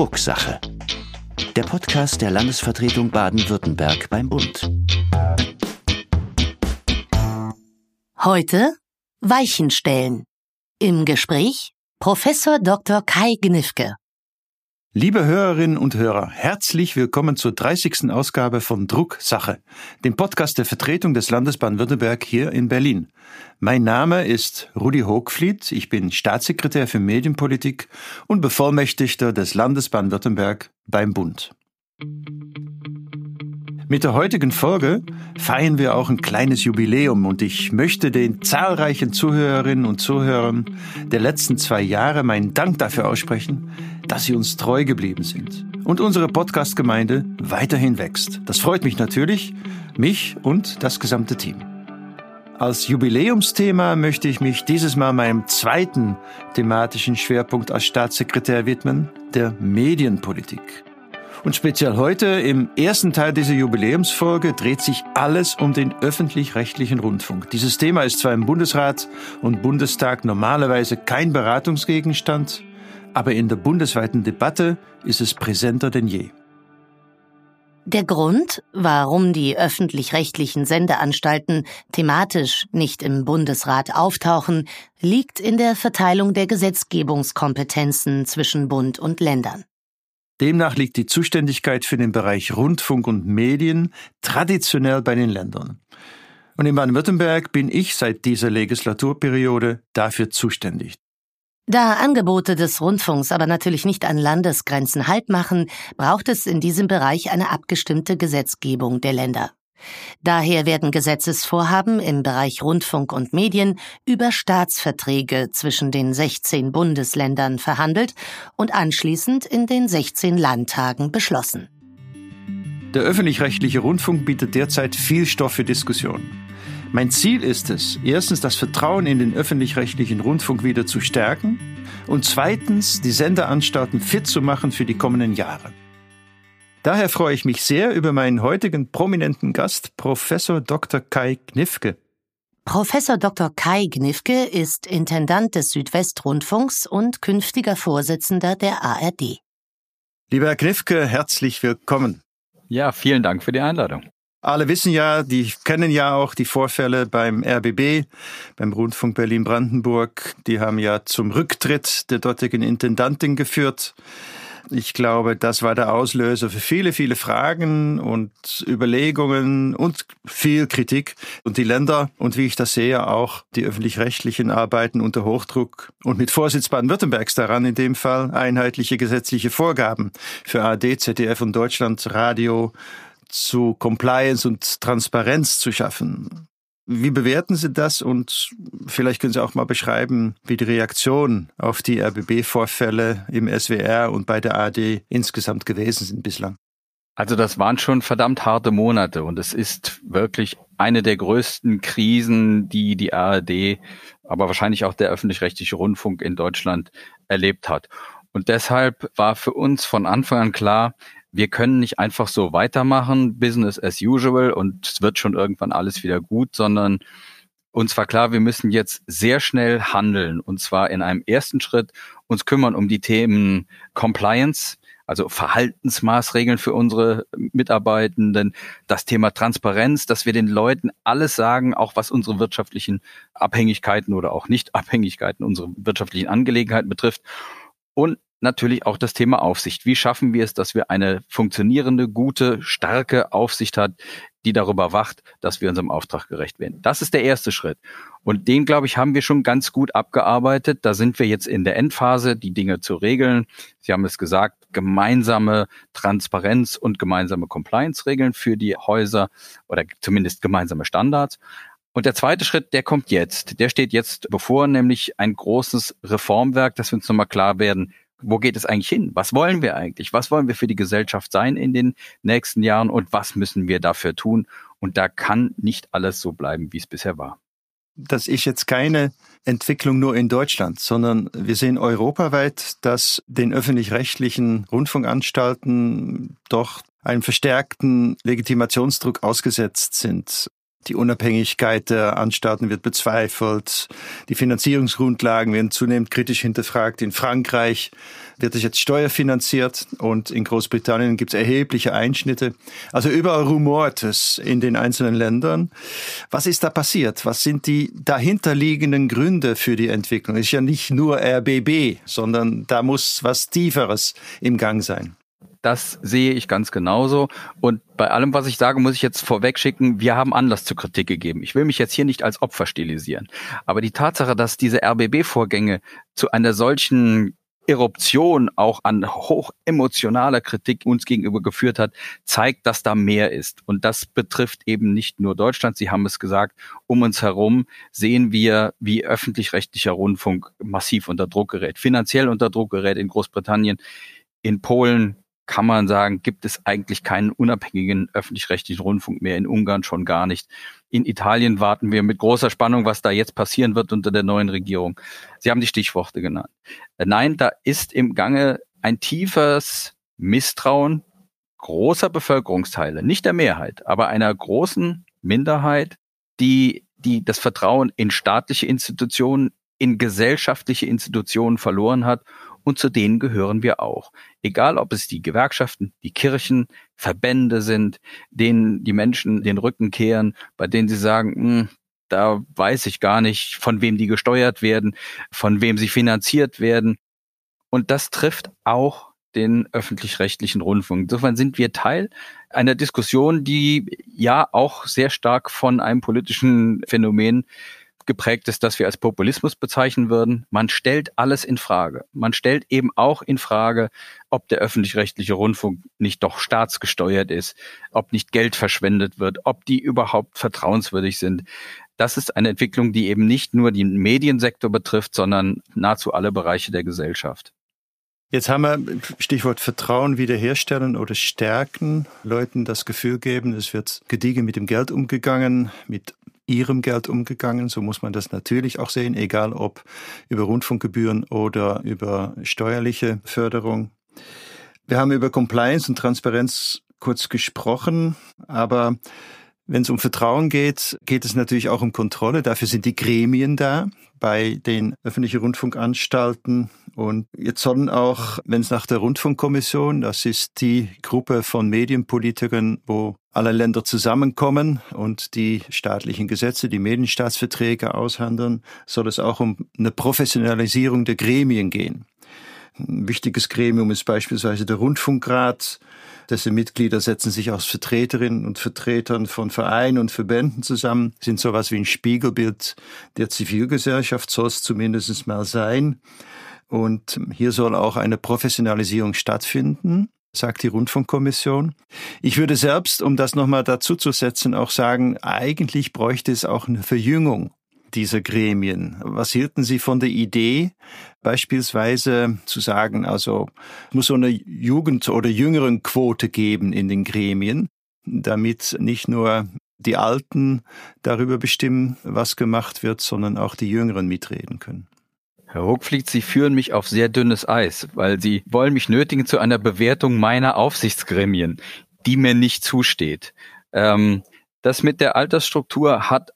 Drucksache. Der Podcast der Landesvertretung Baden-Württemberg beim Bund. Heute Weichen stellen. Im Gespräch Professor Dr. Kai Gnifke. Liebe Hörerinnen und Hörer, herzlich willkommen zur 30. Ausgabe von Drucksache, dem Podcast der Vertretung des Landes Baden-Württemberg hier in Berlin. Mein Name ist Rudi Hochfliet, ich bin Staatssekretär für Medienpolitik und Bevollmächtigter des Landes Baden-Württemberg beim Bund. Mit der heutigen Folge feiern wir auch ein kleines Jubiläum und ich möchte den zahlreichen Zuhörerinnen und Zuhörern der letzten zwei Jahre meinen Dank dafür aussprechen, dass Sie uns treu geblieben sind und unsere Podcast-Gemeinde weiterhin wächst. Das freut mich natürlich, mich und das gesamte Team. Als Jubiläumsthema möchte ich mich dieses Mal meinem zweiten thematischen Schwerpunkt als Staatssekretär widmen, der Medienpolitik. Und speziell heute im ersten Teil dieser Jubiläumsfolge dreht sich alles um den öffentlich-rechtlichen Rundfunk. Dieses Thema ist zwar im Bundesrat und Bundestag normalerweise kein Beratungsgegenstand, aber in der bundesweiten Debatte ist es präsenter denn je. Der Grund, warum die öffentlich-rechtlichen Sendeanstalten thematisch nicht im Bundesrat auftauchen, liegt in der Verteilung der Gesetzgebungskompetenzen zwischen Bund und Ländern. Demnach liegt die Zuständigkeit für den Bereich Rundfunk und Medien traditionell bei den Ländern. Und in Baden-Württemberg bin ich seit dieser Legislaturperiode dafür zuständig. Da Angebote des Rundfunks aber natürlich nicht an Landesgrenzen Halt machen, braucht es in diesem Bereich eine abgestimmte Gesetzgebung der Länder. Daher werden Gesetzesvorhaben im Bereich Rundfunk und Medien über Staatsverträge zwischen den 16 Bundesländern verhandelt und anschließend in den 16 Landtagen beschlossen. Der öffentlich-rechtliche Rundfunk bietet derzeit viel Stoff für Diskussionen. Mein Ziel ist es, erstens das Vertrauen in den öffentlich-rechtlichen Rundfunk wieder zu stärken und zweitens die Senderanstalten fit zu machen für die kommenden Jahre. Daher freue ich mich sehr über meinen heutigen prominenten Gast, Professor Dr. Kai Knifke. Professor Dr. Kai Gnifke ist Intendant des Südwestrundfunks und künftiger Vorsitzender der ARD. Lieber Herr Knifke, herzlich willkommen. Ja, vielen Dank für die Einladung. Alle wissen ja, die kennen ja auch die Vorfälle beim RBB, beim Rundfunk Berlin-Brandenburg. Die haben ja zum Rücktritt der dortigen Intendantin geführt. Ich glaube, das war der Auslöser für viele, viele Fragen und Überlegungen und viel Kritik. Und die Länder und wie ich das sehe, auch die öffentlich-rechtlichen arbeiten unter Hochdruck und mit Vorsitz Baden-Württembergs daran, in dem Fall einheitliche gesetzliche Vorgaben für AD, ZDF und Deutschlandradio zu Compliance und Transparenz zu schaffen. Wie bewerten Sie das und vielleicht können Sie auch mal beschreiben, wie die Reaktion auf die RBB-Vorfälle im SWR und bei der AD insgesamt gewesen sind bislang? Also das waren schon verdammt harte Monate und es ist wirklich eine der größten Krisen, die die ARD, aber wahrscheinlich auch der öffentlich-rechtliche Rundfunk in Deutschland erlebt hat. Und deshalb war für uns von Anfang an klar, wir können nicht einfach so weitermachen, Business as usual und es wird schon irgendwann alles wieder gut, sondern uns war klar, wir müssen jetzt sehr schnell handeln und zwar in einem ersten Schritt uns kümmern um die Themen Compliance, also Verhaltensmaßregeln für unsere Mitarbeitenden, das Thema Transparenz, dass wir den Leuten alles sagen, auch was unsere wirtschaftlichen Abhängigkeiten oder auch Nicht-Abhängigkeiten, unsere wirtschaftlichen Angelegenheiten betrifft. Und natürlich auch das Thema Aufsicht. Wie schaffen wir es, dass wir eine funktionierende, gute, starke Aufsicht hat, die darüber wacht, dass wir unserem Auftrag gerecht werden. Das ist der erste Schritt. Und den, glaube ich, haben wir schon ganz gut abgearbeitet. Da sind wir jetzt in der Endphase, die Dinge zu regeln. Sie haben es gesagt, gemeinsame Transparenz und gemeinsame Compliance-Regeln für die Häuser oder zumindest gemeinsame Standards. Und der zweite Schritt, der kommt jetzt. Der steht jetzt bevor, nämlich ein großes Reformwerk, dass wir uns nochmal klar werden, wo geht es eigentlich hin? Was wollen wir eigentlich? Was wollen wir für die Gesellschaft sein in den nächsten Jahren und was müssen wir dafür tun? Und da kann nicht alles so bleiben, wie es bisher war. Das ist jetzt keine Entwicklung nur in Deutschland, sondern wir sehen europaweit, dass den öffentlich-rechtlichen Rundfunkanstalten doch einem verstärkten Legitimationsdruck ausgesetzt sind. Die Unabhängigkeit der Anstalten wird bezweifelt. Die Finanzierungsgrundlagen werden zunehmend kritisch hinterfragt. In Frankreich wird es jetzt steuerfinanziert und in Großbritannien gibt es erhebliche Einschnitte. Also überall rumort es in den einzelnen Ländern. Was ist da passiert? Was sind die dahinterliegenden Gründe für die Entwicklung? Es ist ja nicht nur RBB, sondern da muss was Tieferes im Gang sein. Das sehe ich ganz genauso. Und bei allem, was ich sage, muss ich jetzt vorweg schicken, wir haben Anlass zur Kritik gegeben. Ich will mich jetzt hier nicht als Opfer stilisieren. Aber die Tatsache, dass diese RBB-Vorgänge zu einer solchen Eruption auch an hoch emotionaler Kritik uns gegenüber geführt hat, zeigt, dass da mehr ist. Und das betrifft eben nicht nur Deutschland. Sie haben es gesagt, um uns herum sehen wir, wie öffentlich-rechtlicher Rundfunk massiv unter Druck gerät, finanziell unter Druck gerät in Großbritannien. In Polen kann man sagen, gibt es eigentlich keinen unabhängigen öffentlich-rechtlichen Rundfunk mehr, in Ungarn schon gar nicht. In Italien warten wir mit großer Spannung, was da jetzt passieren wird unter der neuen Regierung. Sie haben die Stichworte genannt. Äh, nein, da ist im Gange ein tiefes Misstrauen großer Bevölkerungsteile, nicht der Mehrheit, aber einer großen Minderheit, die, die das Vertrauen in staatliche Institutionen, in gesellschaftliche Institutionen verloren hat und zu denen gehören wir auch. Egal, ob es die Gewerkschaften, die Kirchen, Verbände sind, denen die Menschen den Rücken kehren, bei denen sie sagen, hm, da weiß ich gar nicht, von wem die gesteuert werden, von wem sie finanziert werden. Und das trifft auch den öffentlich-rechtlichen Rundfunk. Insofern sind wir Teil einer Diskussion, die ja auch sehr stark von einem politischen Phänomen geprägt ist, das wir als Populismus bezeichnen würden. Man stellt alles in Frage. Man stellt eben auch in Frage, ob der öffentlich-rechtliche Rundfunk nicht doch staatsgesteuert ist, ob nicht Geld verschwendet wird, ob die überhaupt vertrauenswürdig sind. Das ist eine Entwicklung, die eben nicht nur den Mediensektor betrifft, sondern nahezu alle Bereiche der Gesellschaft. Jetzt haben wir Stichwort Vertrauen wiederherstellen oder stärken, Leuten das Gefühl geben, es wird gediegen mit dem Geld umgegangen, mit ihrem Geld umgegangen. So muss man das natürlich auch sehen, egal ob über Rundfunkgebühren oder über steuerliche Förderung. Wir haben über Compliance und Transparenz kurz gesprochen, aber wenn es um Vertrauen geht, geht es natürlich auch um Kontrolle. Dafür sind die Gremien da bei den öffentlichen Rundfunkanstalten. Und jetzt sollen auch, wenn es nach der Rundfunkkommission, das ist die Gruppe von Medienpolitikern, wo alle Länder zusammenkommen und die staatlichen Gesetze, die Medienstaatsverträge aushandeln, soll es auch um eine Professionalisierung der Gremien gehen. Ein wichtiges Gremium ist beispielsweise der Rundfunkrat, dessen Mitglieder setzen sich aus Vertreterinnen und Vertretern von Vereinen und Verbänden zusammen, sind sowas wie ein Spiegelbild der Zivilgesellschaft, soll es zumindest mal sein. Und hier soll auch eine Professionalisierung stattfinden sagt die Rundfunkkommission. Ich würde selbst, um das nochmal dazu zu setzen, auch sagen, eigentlich bräuchte es auch eine Verjüngung dieser Gremien. Was hielten Sie von der Idee, beispielsweise zu sagen, also muss so eine Jugend- oder jüngeren Quote geben in den Gremien, damit nicht nur die Alten darüber bestimmen, was gemacht wird, sondern auch die Jüngeren mitreden können. Herr Hochfliet, Sie führen mich auf sehr dünnes Eis, weil Sie wollen mich nötigen zu einer Bewertung meiner Aufsichtsgremien, die mir nicht zusteht. Ähm, das mit der Altersstruktur hat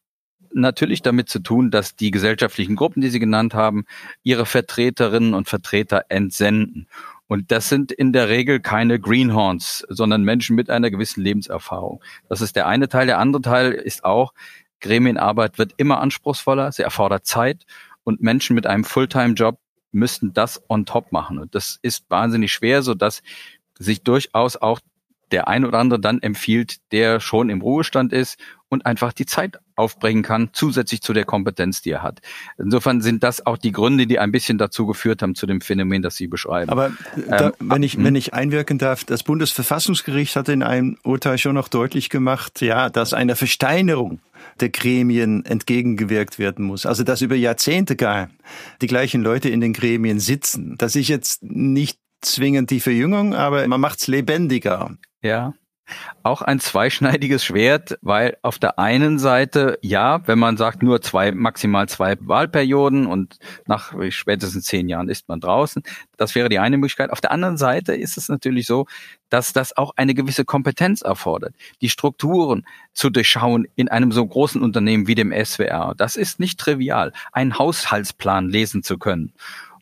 natürlich damit zu tun, dass die gesellschaftlichen Gruppen, die Sie genannt haben, ihre Vertreterinnen und Vertreter entsenden. Und das sind in der Regel keine Greenhorns, sondern Menschen mit einer gewissen Lebenserfahrung. Das ist der eine Teil. Der andere Teil ist auch, Gremienarbeit wird immer anspruchsvoller, sie erfordert Zeit und Menschen mit einem Fulltime-Job müssten das on top machen. Und das ist wahnsinnig schwer, so dass sich durchaus auch der ein oder andere dann empfiehlt, der schon im Ruhestand ist und einfach die Zeit aufbringen kann, zusätzlich zu der Kompetenz, die er hat. Insofern sind das auch die Gründe, die ein bisschen dazu geführt haben zu dem Phänomen, das Sie beschreiben. Aber da, ähm, wenn ich wenn ich einwirken darf, das Bundesverfassungsgericht hat in einem Urteil schon noch deutlich gemacht, ja, dass eine Versteinerung der Gremien entgegengewirkt werden muss. Also dass über Jahrzehnte gar die gleichen Leute in den Gremien sitzen. Das ist jetzt nicht zwingend die Verjüngung, aber man macht's lebendiger. Ja. Auch ein zweischneidiges Schwert, weil auf der einen Seite, ja, wenn man sagt, nur zwei, maximal zwei Wahlperioden und nach spätestens zehn Jahren ist man draußen, das wäre die eine Möglichkeit. Auf der anderen Seite ist es natürlich so, dass das auch eine gewisse Kompetenz erfordert, die Strukturen zu durchschauen in einem so großen Unternehmen wie dem SWR. Das ist nicht trivial, einen Haushaltsplan lesen zu können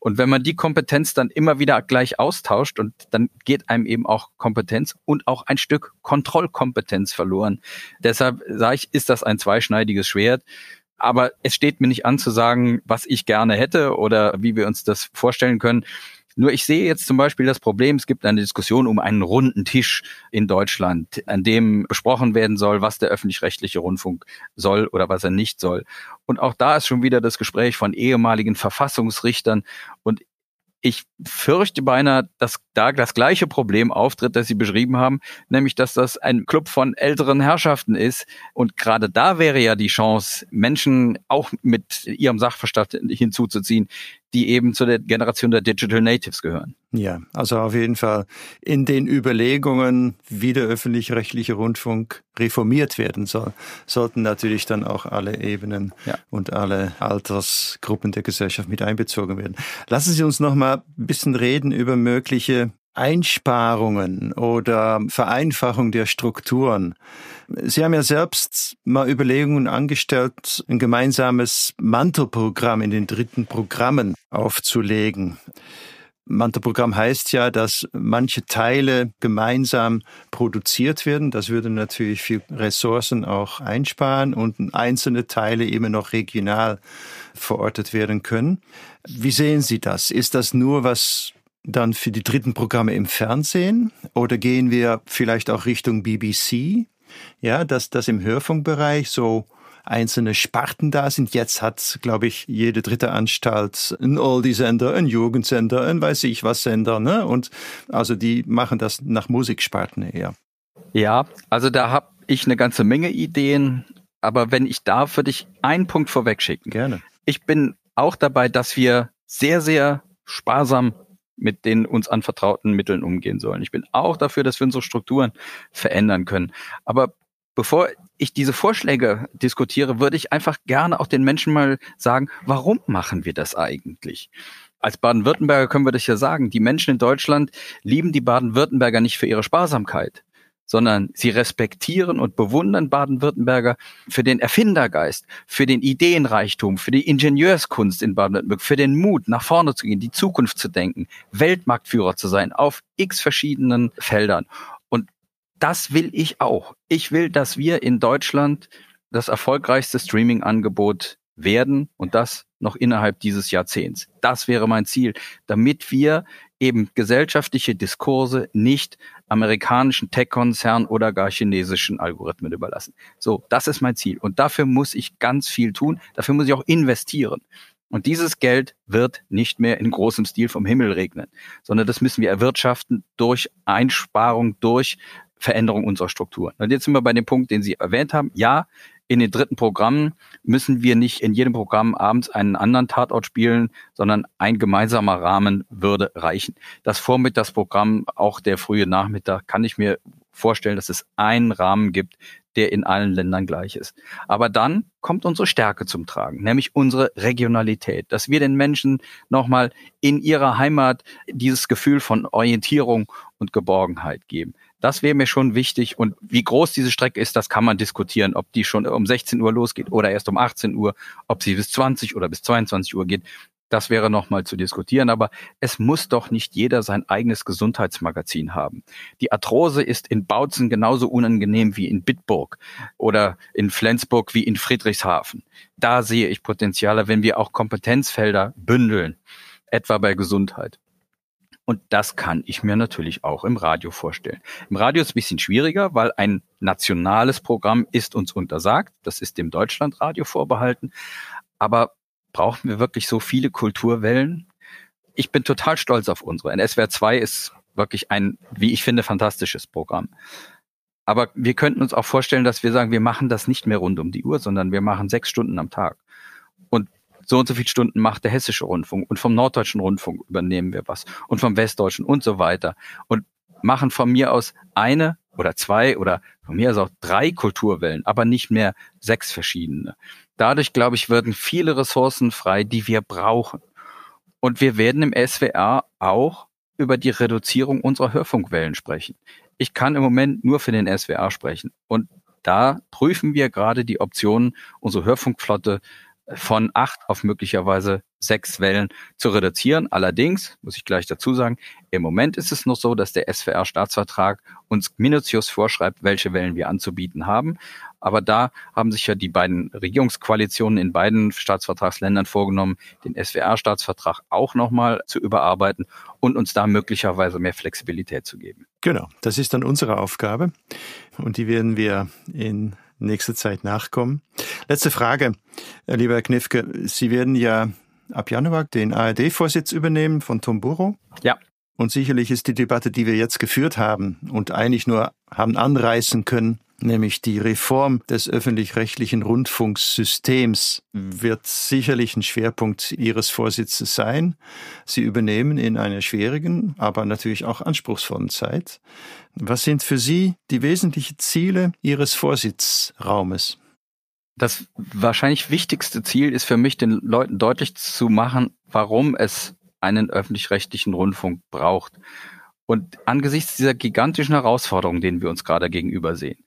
Und wenn man die Kompetenz dann immer wieder gleich austauscht und dann geht einem eben auch Kompetenz und auch ein Stück Kontrollkompetenz verloren. Deshalb sage ich, ist das ein zweischneidiges Schwert. Aber es steht mir nicht an zu sagen, was ich gerne hätte oder wie wir uns das vorstellen können. Nur ich sehe jetzt zum Beispiel das Problem, es gibt eine Diskussion um einen runden Tisch in Deutschland, an dem besprochen werden soll, was der öffentlich-rechtliche Rundfunk soll oder was er nicht soll. Und auch da ist schon wieder das Gespräch von ehemaligen Verfassungsrichtern. Und ich fürchte beinahe, dass da das gleiche Problem auftritt, das Sie beschrieben haben, nämlich dass das ein Club von älteren Herrschaften ist. Und gerade da wäre ja die Chance, Menschen auch mit ihrem Sachverstand hinzuzuziehen, die eben zu der Generation der Digital Natives gehören. Ja, also auf jeden Fall in den Überlegungen, wie der öffentlich-rechtliche Rundfunk reformiert werden soll, sollten natürlich dann auch alle Ebenen ja. und alle Altersgruppen der Gesellschaft mit einbezogen werden. Lassen Sie uns noch mal ein bisschen reden über mögliche Einsparungen oder Vereinfachung der Strukturen. Sie haben ja selbst mal Überlegungen angestellt, ein gemeinsames Mantelprogramm in den dritten Programmen aufzulegen. Mantelprogramm heißt ja, dass manche Teile gemeinsam produziert werden. Das würde natürlich viel Ressourcen auch einsparen und einzelne Teile immer noch regional verortet werden können. Wie sehen Sie das? Ist das nur was dann für die dritten Programme im Fernsehen oder gehen wir vielleicht auch Richtung BBC? Ja, dass das im Hörfunkbereich so einzelne Sparten da sind. Jetzt hat, glaube ich, jede dritte Anstalt ein Oldie-Sender, ein Jugendsender, ein weiß ich was Sender, ne? Und also die machen das nach Musiksparten eher. Ja, also da habe ich eine ganze Menge Ideen, aber wenn ich darf, würde ich einen Punkt vorweg schicken. Gerne. Ich bin auch dabei, dass wir sehr, sehr sparsam mit den uns anvertrauten Mitteln umgehen sollen. Ich bin auch dafür, dass wir unsere Strukturen verändern können. Aber bevor ich diese Vorschläge diskutiere, würde ich einfach gerne auch den Menschen mal sagen, warum machen wir das eigentlich? Als Baden-Württemberger können wir das ja sagen. Die Menschen in Deutschland lieben die Baden-Württemberger nicht für ihre Sparsamkeit, sondern sie respektieren und bewundern Baden-Württemberger für den Erfindergeist, für den Ideenreichtum, für die Ingenieurskunst in Baden-Württemberg, für den Mut, nach vorne zu gehen, die Zukunft zu denken, Weltmarktführer zu sein auf x verschiedenen Feldern. Und das will ich auch. Ich will, dass wir in Deutschland das erfolgreichste Streaming-Angebot werden und das noch innerhalb dieses Jahrzehnts. Das wäre mein Ziel, damit wir eben gesellschaftliche Diskurse nicht amerikanischen Tech-Konzernen oder gar chinesischen Algorithmen überlassen. So, das ist mein Ziel. Und dafür muss ich ganz viel tun. Dafür muss ich auch investieren. Und dieses Geld wird nicht mehr in großem Stil vom Himmel regnen, sondern das müssen wir erwirtschaften durch Einsparung, durch Veränderung unserer Strukturen. Und jetzt sind wir bei dem Punkt, den Sie erwähnt haben. Ja, in den dritten Programmen müssen wir nicht in jedem Programm abends einen anderen Tatort spielen, sondern ein gemeinsamer Rahmen würde reichen. Das Vormittagsprogramm, auch der frühe Nachmittag, kann ich mir vorstellen, dass es einen Rahmen gibt, der in allen Ländern gleich ist. Aber dann kommt unsere Stärke zum Tragen, nämlich unsere Regionalität, dass wir den Menschen nochmal in ihrer Heimat dieses Gefühl von Orientierung und Geborgenheit geben. Das wäre mir schon wichtig. Und wie groß diese Strecke ist, das kann man diskutieren, ob die schon um 16 Uhr losgeht oder erst um 18 Uhr, ob sie bis 20 oder bis 22 Uhr geht. Das wäre nochmal zu diskutieren, aber es muss doch nicht jeder sein eigenes Gesundheitsmagazin haben. Die Arthrose ist in Bautzen genauso unangenehm wie in Bitburg oder in Flensburg wie in Friedrichshafen. Da sehe ich Potenziale, wenn wir auch Kompetenzfelder bündeln, etwa bei Gesundheit. Und das kann ich mir natürlich auch im Radio vorstellen. Im Radio ist es ein bisschen schwieriger, weil ein nationales Programm ist uns untersagt. Das ist dem Deutschlandradio vorbehalten. Aber brauchen wir wirklich so viele Kulturwellen? Ich bin total stolz auf unsere. NSWR 2 ist wirklich ein, wie ich finde, fantastisches Programm. Aber wir könnten uns auch vorstellen, dass wir sagen, wir machen das nicht mehr rund um die Uhr, sondern wir machen sechs Stunden am Tag. So und so viele Stunden macht der Hessische Rundfunk und vom Norddeutschen Rundfunk übernehmen wir was und vom Westdeutschen und so weiter. Und machen von mir aus eine oder zwei oder von mir aus auch drei Kulturwellen, aber nicht mehr sechs verschiedene. Dadurch, glaube ich, werden viele Ressourcen frei, die wir brauchen. Und wir werden im SWR auch über die Reduzierung unserer Hörfunkwellen sprechen. Ich kann im Moment nur für den SWR sprechen. Und da prüfen wir gerade die Optionen, unsere Hörfunkflotte von acht auf möglicherweise sechs Wellen zu reduzieren. Allerdings, muss ich gleich dazu sagen, im Moment ist es noch so, dass der SWR-Staatsvertrag uns minutiös vorschreibt, welche Wellen wir anzubieten haben. Aber da haben sich ja die beiden Regierungskoalitionen in beiden Staatsvertragsländern vorgenommen, den SWR-Staatsvertrag auch nochmal zu überarbeiten und uns da möglicherweise mehr Flexibilität zu geben. Genau, das ist dann unsere Aufgabe und die werden wir in nächster Zeit nachkommen. Letzte Frage, äh, lieber Herr Knifke. Sie werden ja ab Januar den ARD-Vorsitz übernehmen von Tom Burrow. Ja. Und sicherlich ist die Debatte, die wir jetzt geführt haben und eigentlich nur haben anreißen können, nämlich die Reform des öffentlich-rechtlichen Rundfunksystems wird sicherlich ein Schwerpunkt Ihres Vorsitzes sein. Sie übernehmen in einer schwierigen, aber natürlich auch anspruchsvollen Zeit. Was sind für Sie die wesentlichen Ziele Ihres Vorsitzraumes? Das wahrscheinlich wichtigste Ziel ist für mich, den Leuten deutlich zu machen, warum es einen öffentlich-rechtlichen Rundfunk braucht. Und angesichts dieser gigantischen Herausforderungen, denen wir uns gerade gegenüber sehen,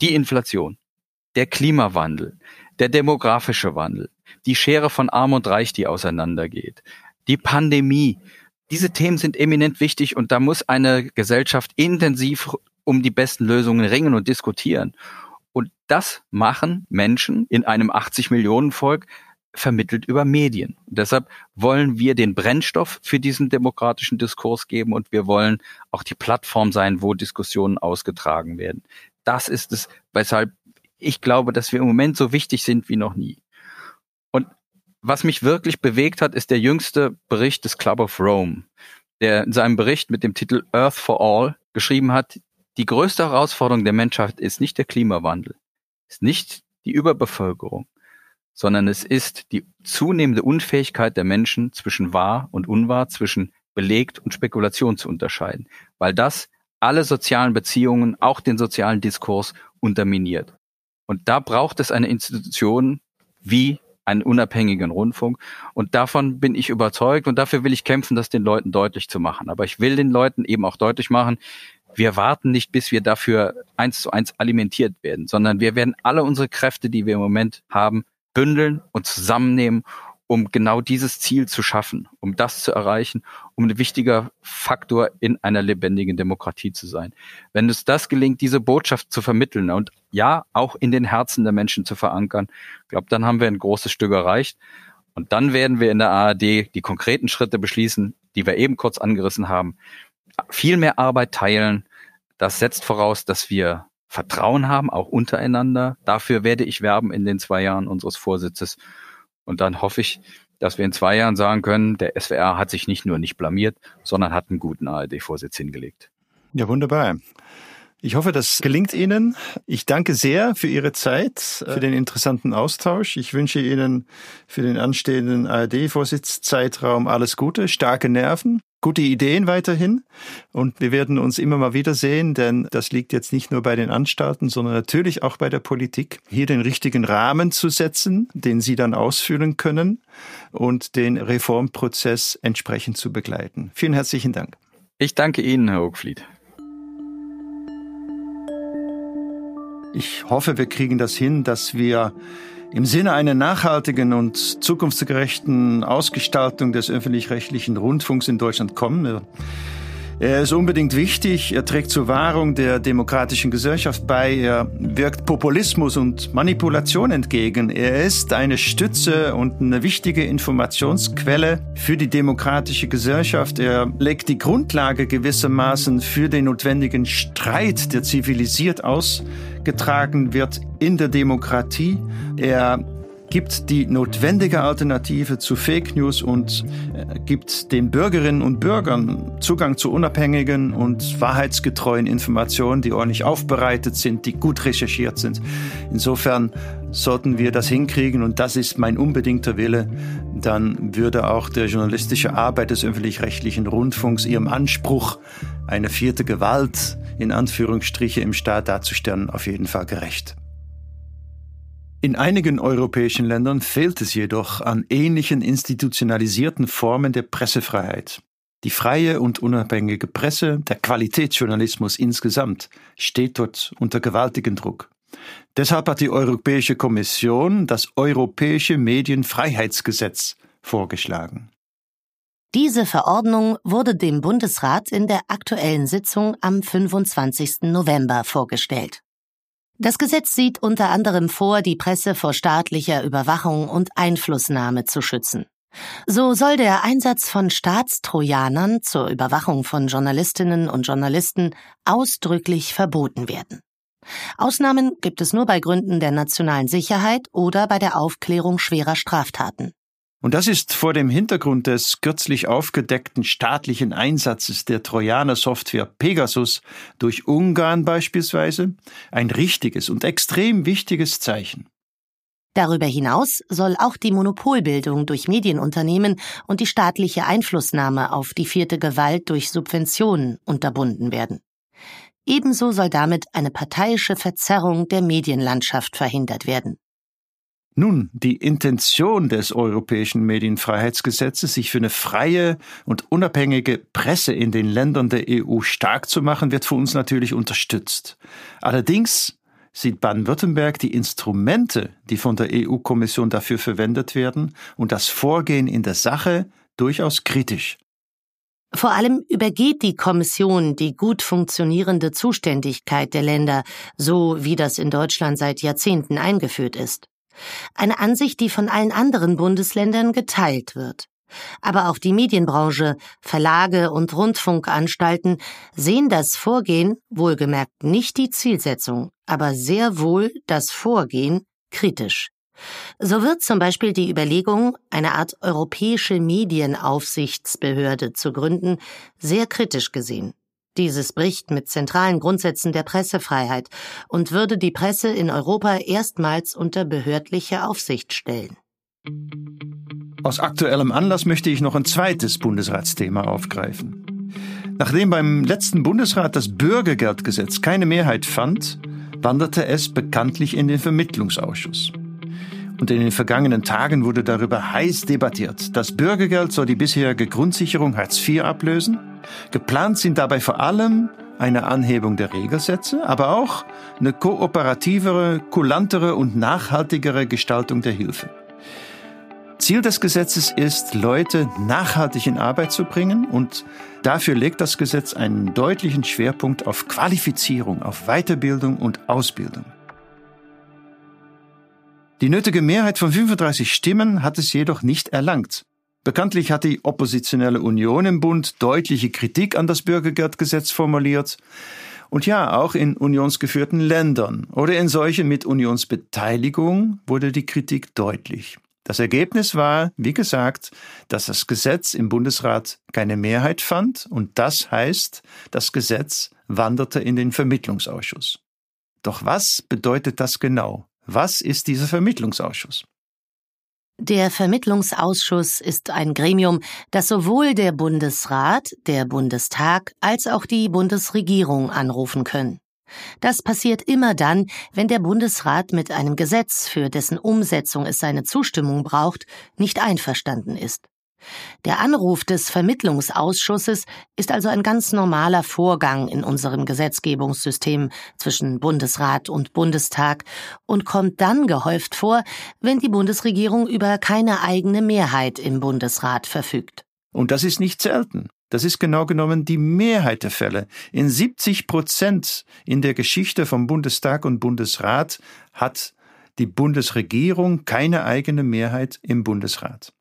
die Inflation, der Klimawandel, der demografische Wandel, die Schere von Arm und Reich, die auseinandergeht, die Pandemie, diese Themen sind eminent wichtig und da muss eine Gesellschaft intensiv um die besten Lösungen ringen und diskutieren. Und das machen Menschen in einem 80 Millionen Volk vermittelt über Medien. Und deshalb wollen wir den Brennstoff für diesen demokratischen Diskurs geben und wir wollen auch die Plattform sein, wo Diskussionen ausgetragen werden. Das ist es, weshalb ich glaube, dass wir im Moment so wichtig sind wie noch nie. Und was mich wirklich bewegt hat, ist der jüngste Bericht des Club of Rome, der in seinem Bericht mit dem Titel Earth for All geschrieben hat, die größte Herausforderung der Menschheit ist nicht der Klimawandel, ist nicht die Überbevölkerung, sondern es ist die zunehmende Unfähigkeit der Menschen zwischen wahr und unwahr, zwischen belegt und Spekulation zu unterscheiden, weil das alle sozialen Beziehungen, auch den sozialen Diskurs unterminiert. Und da braucht es eine Institution wie einen unabhängigen Rundfunk. Und davon bin ich überzeugt und dafür will ich kämpfen, das den Leuten deutlich zu machen. Aber ich will den Leuten eben auch deutlich machen, wir warten nicht, bis wir dafür eins zu eins alimentiert werden, sondern wir werden alle unsere Kräfte, die wir im Moment haben, bündeln und zusammennehmen, um genau dieses Ziel zu schaffen, um das zu erreichen, um ein wichtiger Faktor in einer lebendigen Demokratie zu sein. Wenn es das gelingt, diese Botschaft zu vermitteln und ja, auch in den Herzen der Menschen zu verankern, glaube, dann haben wir ein großes Stück erreicht. Und dann werden wir in der ARD die konkreten Schritte beschließen, die wir eben kurz angerissen haben. Viel mehr Arbeit teilen. Das setzt voraus, dass wir Vertrauen haben, auch untereinander. Dafür werde ich werben in den zwei Jahren unseres Vorsitzes. Und dann hoffe ich, dass wir in zwei Jahren sagen können, der SWR hat sich nicht nur nicht blamiert, sondern hat einen guten ARD-Vorsitz hingelegt. Ja, wunderbar. Ich hoffe, das gelingt Ihnen. Ich danke sehr für Ihre Zeit, für den interessanten Austausch. Ich wünsche Ihnen für den anstehenden ARD-Vorsitzzeitraum alles Gute, starke Nerven gute Ideen weiterhin und wir werden uns immer mal wiedersehen, denn das liegt jetzt nicht nur bei den Anstalten, sondern natürlich auch bei der Politik, hier den richtigen Rahmen zu setzen, den Sie dann ausfüllen können und den Reformprozess entsprechend zu begleiten. Vielen herzlichen Dank. Ich danke Ihnen, Herr Oakfliet. Ich hoffe, wir kriegen das hin, dass wir im Sinne einer nachhaltigen und zukunftsgerechten Ausgestaltung des öffentlich-rechtlichen Rundfunks in Deutschland kommen. Er ist unbedingt wichtig, er trägt zur Wahrung der demokratischen Gesellschaft bei, er wirkt Populismus und Manipulation entgegen, er ist eine Stütze und eine wichtige Informationsquelle für die demokratische Gesellschaft, er legt die Grundlage gewissermaßen für den notwendigen Streit, der zivilisiert ausgetragen wird in der Demokratie, er gibt die notwendige Alternative zu Fake News und äh, gibt den Bürgerinnen und Bürgern Zugang zu unabhängigen und wahrheitsgetreuen Informationen, die ordentlich aufbereitet sind, die gut recherchiert sind. Insofern sollten wir das hinkriegen und das ist mein unbedingter Wille, dann würde auch der journalistische Arbeit des öffentlich-rechtlichen Rundfunks ihrem Anspruch, eine vierte Gewalt in Anführungsstriche im Staat darzustellen, auf jeden Fall gerecht. In einigen europäischen Ländern fehlt es jedoch an ähnlichen institutionalisierten Formen der Pressefreiheit. Die freie und unabhängige Presse, der Qualitätsjournalismus insgesamt, steht dort unter gewaltigem Druck. Deshalb hat die Europäische Kommission das Europäische Medienfreiheitsgesetz vorgeschlagen. Diese Verordnung wurde dem Bundesrat in der aktuellen Sitzung am 25. November vorgestellt. Das Gesetz sieht unter anderem vor, die Presse vor staatlicher Überwachung und Einflussnahme zu schützen. So soll der Einsatz von Staatstrojanern zur Überwachung von Journalistinnen und Journalisten ausdrücklich verboten werden. Ausnahmen gibt es nur bei Gründen der nationalen Sicherheit oder bei der Aufklärung schwerer Straftaten. Und das ist vor dem Hintergrund des kürzlich aufgedeckten staatlichen Einsatzes der Trojaner-Software Pegasus durch Ungarn beispielsweise ein richtiges und extrem wichtiges Zeichen. Darüber hinaus soll auch die Monopolbildung durch Medienunternehmen und die staatliche Einflussnahme auf die vierte Gewalt durch Subventionen unterbunden werden. Ebenso soll damit eine parteiische Verzerrung der Medienlandschaft verhindert werden. Nun, die Intention des Europäischen Medienfreiheitsgesetzes, sich für eine freie und unabhängige Presse in den Ländern der EU stark zu machen, wird von uns natürlich unterstützt. Allerdings sieht Baden-Württemberg die Instrumente, die von der EU-Kommission dafür verwendet werden, und das Vorgehen in der Sache durchaus kritisch. Vor allem übergeht die Kommission die gut funktionierende Zuständigkeit der Länder, so wie das in Deutschland seit Jahrzehnten eingeführt ist. Eine Ansicht, die von allen anderen Bundesländern geteilt wird. Aber auch die Medienbranche, Verlage und Rundfunkanstalten sehen das Vorgehen, wohlgemerkt nicht die Zielsetzung, aber sehr wohl das Vorgehen kritisch. So wird zum Beispiel die Überlegung, eine Art europäische Medienaufsichtsbehörde zu gründen, sehr kritisch gesehen. Dieses bricht mit zentralen Grundsätzen der Pressefreiheit und würde die Presse in Europa erstmals unter behördliche Aufsicht stellen. Aus aktuellem Anlass möchte ich noch ein zweites Bundesratsthema aufgreifen. Nachdem beim letzten Bundesrat das Bürgergeldgesetz keine Mehrheit fand, wanderte es bekanntlich in den Vermittlungsausschuss. Und in den vergangenen Tagen wurde darüber heiß debattiert. Das Bürgergeld soll die bisherige Grundsicherung Hartz IV ablösen. Geplant sind dabei vor allem eine Anhebung der Regelsätze, aber auch eine kooperativere, kulantere und nachhaltigere Gestaltung der Hilfe. Ziel des Gesetzes ist, Leute nachhaltig in Arbeit zu bringen und dafür legt das Gesetz einen deutlichen Schwerpunkt auf Qualifizierung, auf Weiterbildung und Ausbildung. Die nötige Mehrheit von 35 Stimmen hat es jedoch nicht erlangt. Bekanntlich hat die oppositionelle Union im Bund deutliche Kritik an das Bürgergeldgesetz formuliert. Und ja, auch in unionsgeführten Ländern oder in solchen mit Unionsbeteiligung wurde die Kritik deutlich. Das Ergebnis war, wie gesagt, dass das Gesetz im Bundesrat keine Mehrheit fand und das heißt, das Gesetz wanderte in den Vermittlungsausschuss. Doch was bedeutet das genau? Was ist dieser Vermittlungsausschuss? Der Vermittlungsausschuss ist ein Gremium, das sowohl der Bundesrat, der Bundestag als auch die Bundesregierung anrufen können. Das passiert immer dann, wenn der Bundesrat mit einem Gesetz, für dessen Umsetzung es seine Zustimmung braucht, nicht einverstanden ist. Der Anruf des Vermittlungsausschusses ist also ein ganz normaler Vorgang in unserem Gesetzgebungssystem zwischen Bundesrat und Bundestag und kommt dann gehäuft vor, wenn die Bundesregierung über keine eigene Mehrheit im Bundesrat verfügt. Und das ist nicht selten. Das ist genau genommen die Mehrheit der Fälle. In 70 Prozent in der Geschichte vom Bundestag und Bundesrat hat die Bundesregierung keine eigene Mehrheit im Bundesrat.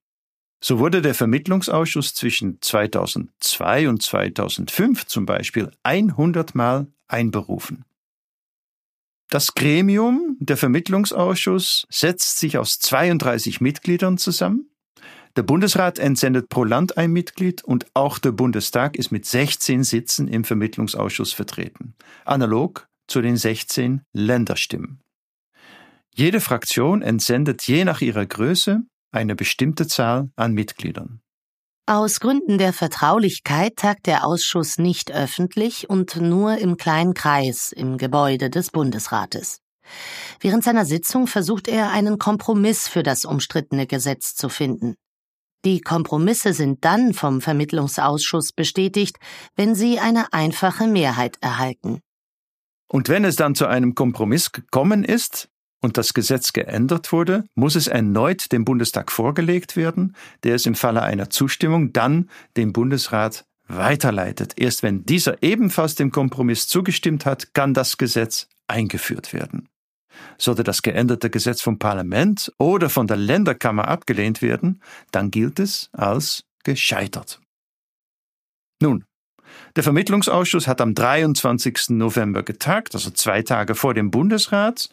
So wurde der Vermittlungsausschuss zwischen 2002 und 2005 zum Beispiel 100 Mal einberufen. Das Gremium, der Vermittlungsausschuss, setzt sich aus 32 Mitgliedern zusammen. Der Bundesrat entsendet pro Land ein Mitglied und auch der Bundestag ist mit 16 Sitzen im Vermittlungsausschuss vertreten, analog zu den 16 Länderstimmen. Jede Fraktion entsendet je nach ihrer Größe eine bestimmte Zahl an Mitgliedern. Aus Gründen der Vertraulichkeit tagt der Ausschuss nicht öffentlich und nur im kleinen Kreis im Gebäude des Bundesrates. Während seiner Sitzung versucht er, einen Kompromiss für das umstrittene Gesetz zu finden. Die Kompromisse sind dann vom Vermittlungsausschuss bestätigt, wenn sie eine einfache Mehrheit erhalten. Und wenn es dann zu einem Kompromiss gekommen ist und das Gesetz geändert wurde, muss es erneut dem Bundestag vorgelegt werden, der es im Falle einer Zustimmung dann dem Bundesrat weiterleitet. Erst wenn dieser ebenfalls dem Kompromiss zugestimmt hat, kann das Gesetz eingeführt werden. Sollte das geänderte Gesetz vom Parlament oder von der Länderkammer abgelehnt werden, dann gilt es als gescheitert. Nun, der Vermittlungsausschuss hat am 23. November getagt, also zwei Tage vor dem Bundesrat,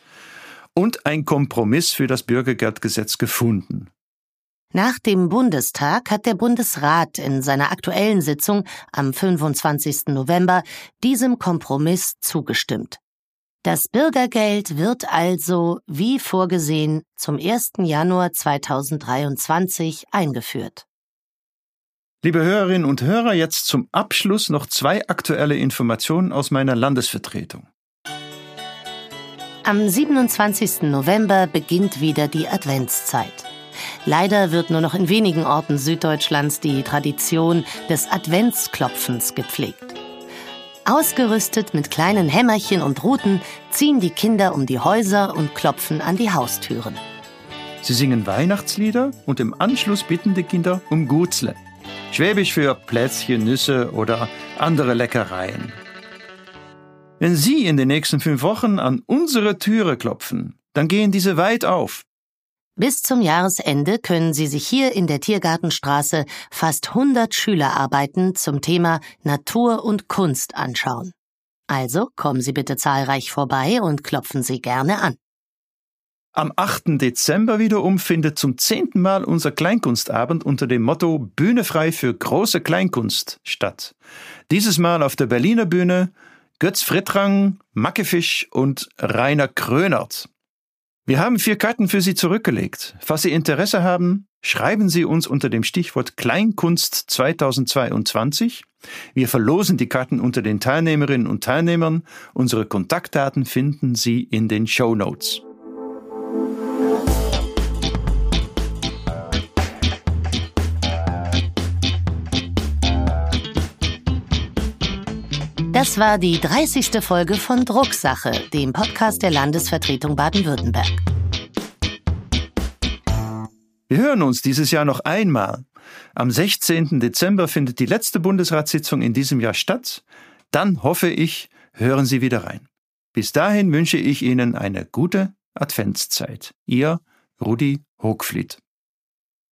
und ein Kompromiss für das Bürgergeldgesetz gefunden. Nach dem Bundestag hat der Bundesrat in seiner aktuellen Sitzung am 25. November diesem Kompromiss zugestimmt. Das Bürgergeld wird also, wie vorgesehen, zum 1. Januar 2023 eingeführt. Liebe Hörerinnen und Hörer, jetzt zum Abschluss noch zwei aktuelle Informationen aus meiner Landesvertretung. Am 27. November beginnt wieder die Adventszeit. Leider wird nur noch in wenigen Orten Süddeutschlands die Tradition des Adventsklopfens gepflegt. Ausgerüstet mit kleinen Hämmerchen und Ruten ziehen die Kinder um die Häuser und klopfen an die Haustüren. Sie singen Weihnachtslieder und im Anschluss bitten die Kinder um Gutzle. Schwäbisch für Plätzchen, Nüsse oder andere Leckereien. Wenn Sie in den nächsten fünf Wochen an unsere Türe klopfen, dann gehen diese weit auf. Bis zum Jahresende können Sie sich hier in der Tiergartenstraße fast 100 Schülerarbeiten zum Thema Natur und Kunst anschauen. Also kommen Sie bitte zahlreich vorbei und klopfen Sie gerne an. Am 8. Dezember wiederum findet zum zehnten Mal unser Kleinkunstabend unter dem Motto Bühne frei für große Kleinkunst statt. Dieses Mal auf der Berliner Bühne Götz Frittrang, Mackefisch und Rainer Krönert. Wir haben vier Karten für Sie zurückgelegt. Falls Sie Interesse haben, schreiben Sie uns unter dem Stichwort Kleinkunst 2022. Wir verlosen die Karten unter den Teilnehmerinnen und Teilnehmern. Unsere Kontaktdaten finden Sie in den Show Notes. Das war die 30. Folge von Drucksache, dem Podcast der Landesvertretung Baden-Württemberg. Wir hören uns dieses Jahr noch einmal. Am 16. Dezember findet die letzte Bundesratssitzung in diesem Jahr statt. Dann hoffe ich, hören Sie wieder rein. Bis dahin wünsche ich Ihnen eine gute Adventszeit. Ihr Rudi Hochfliet.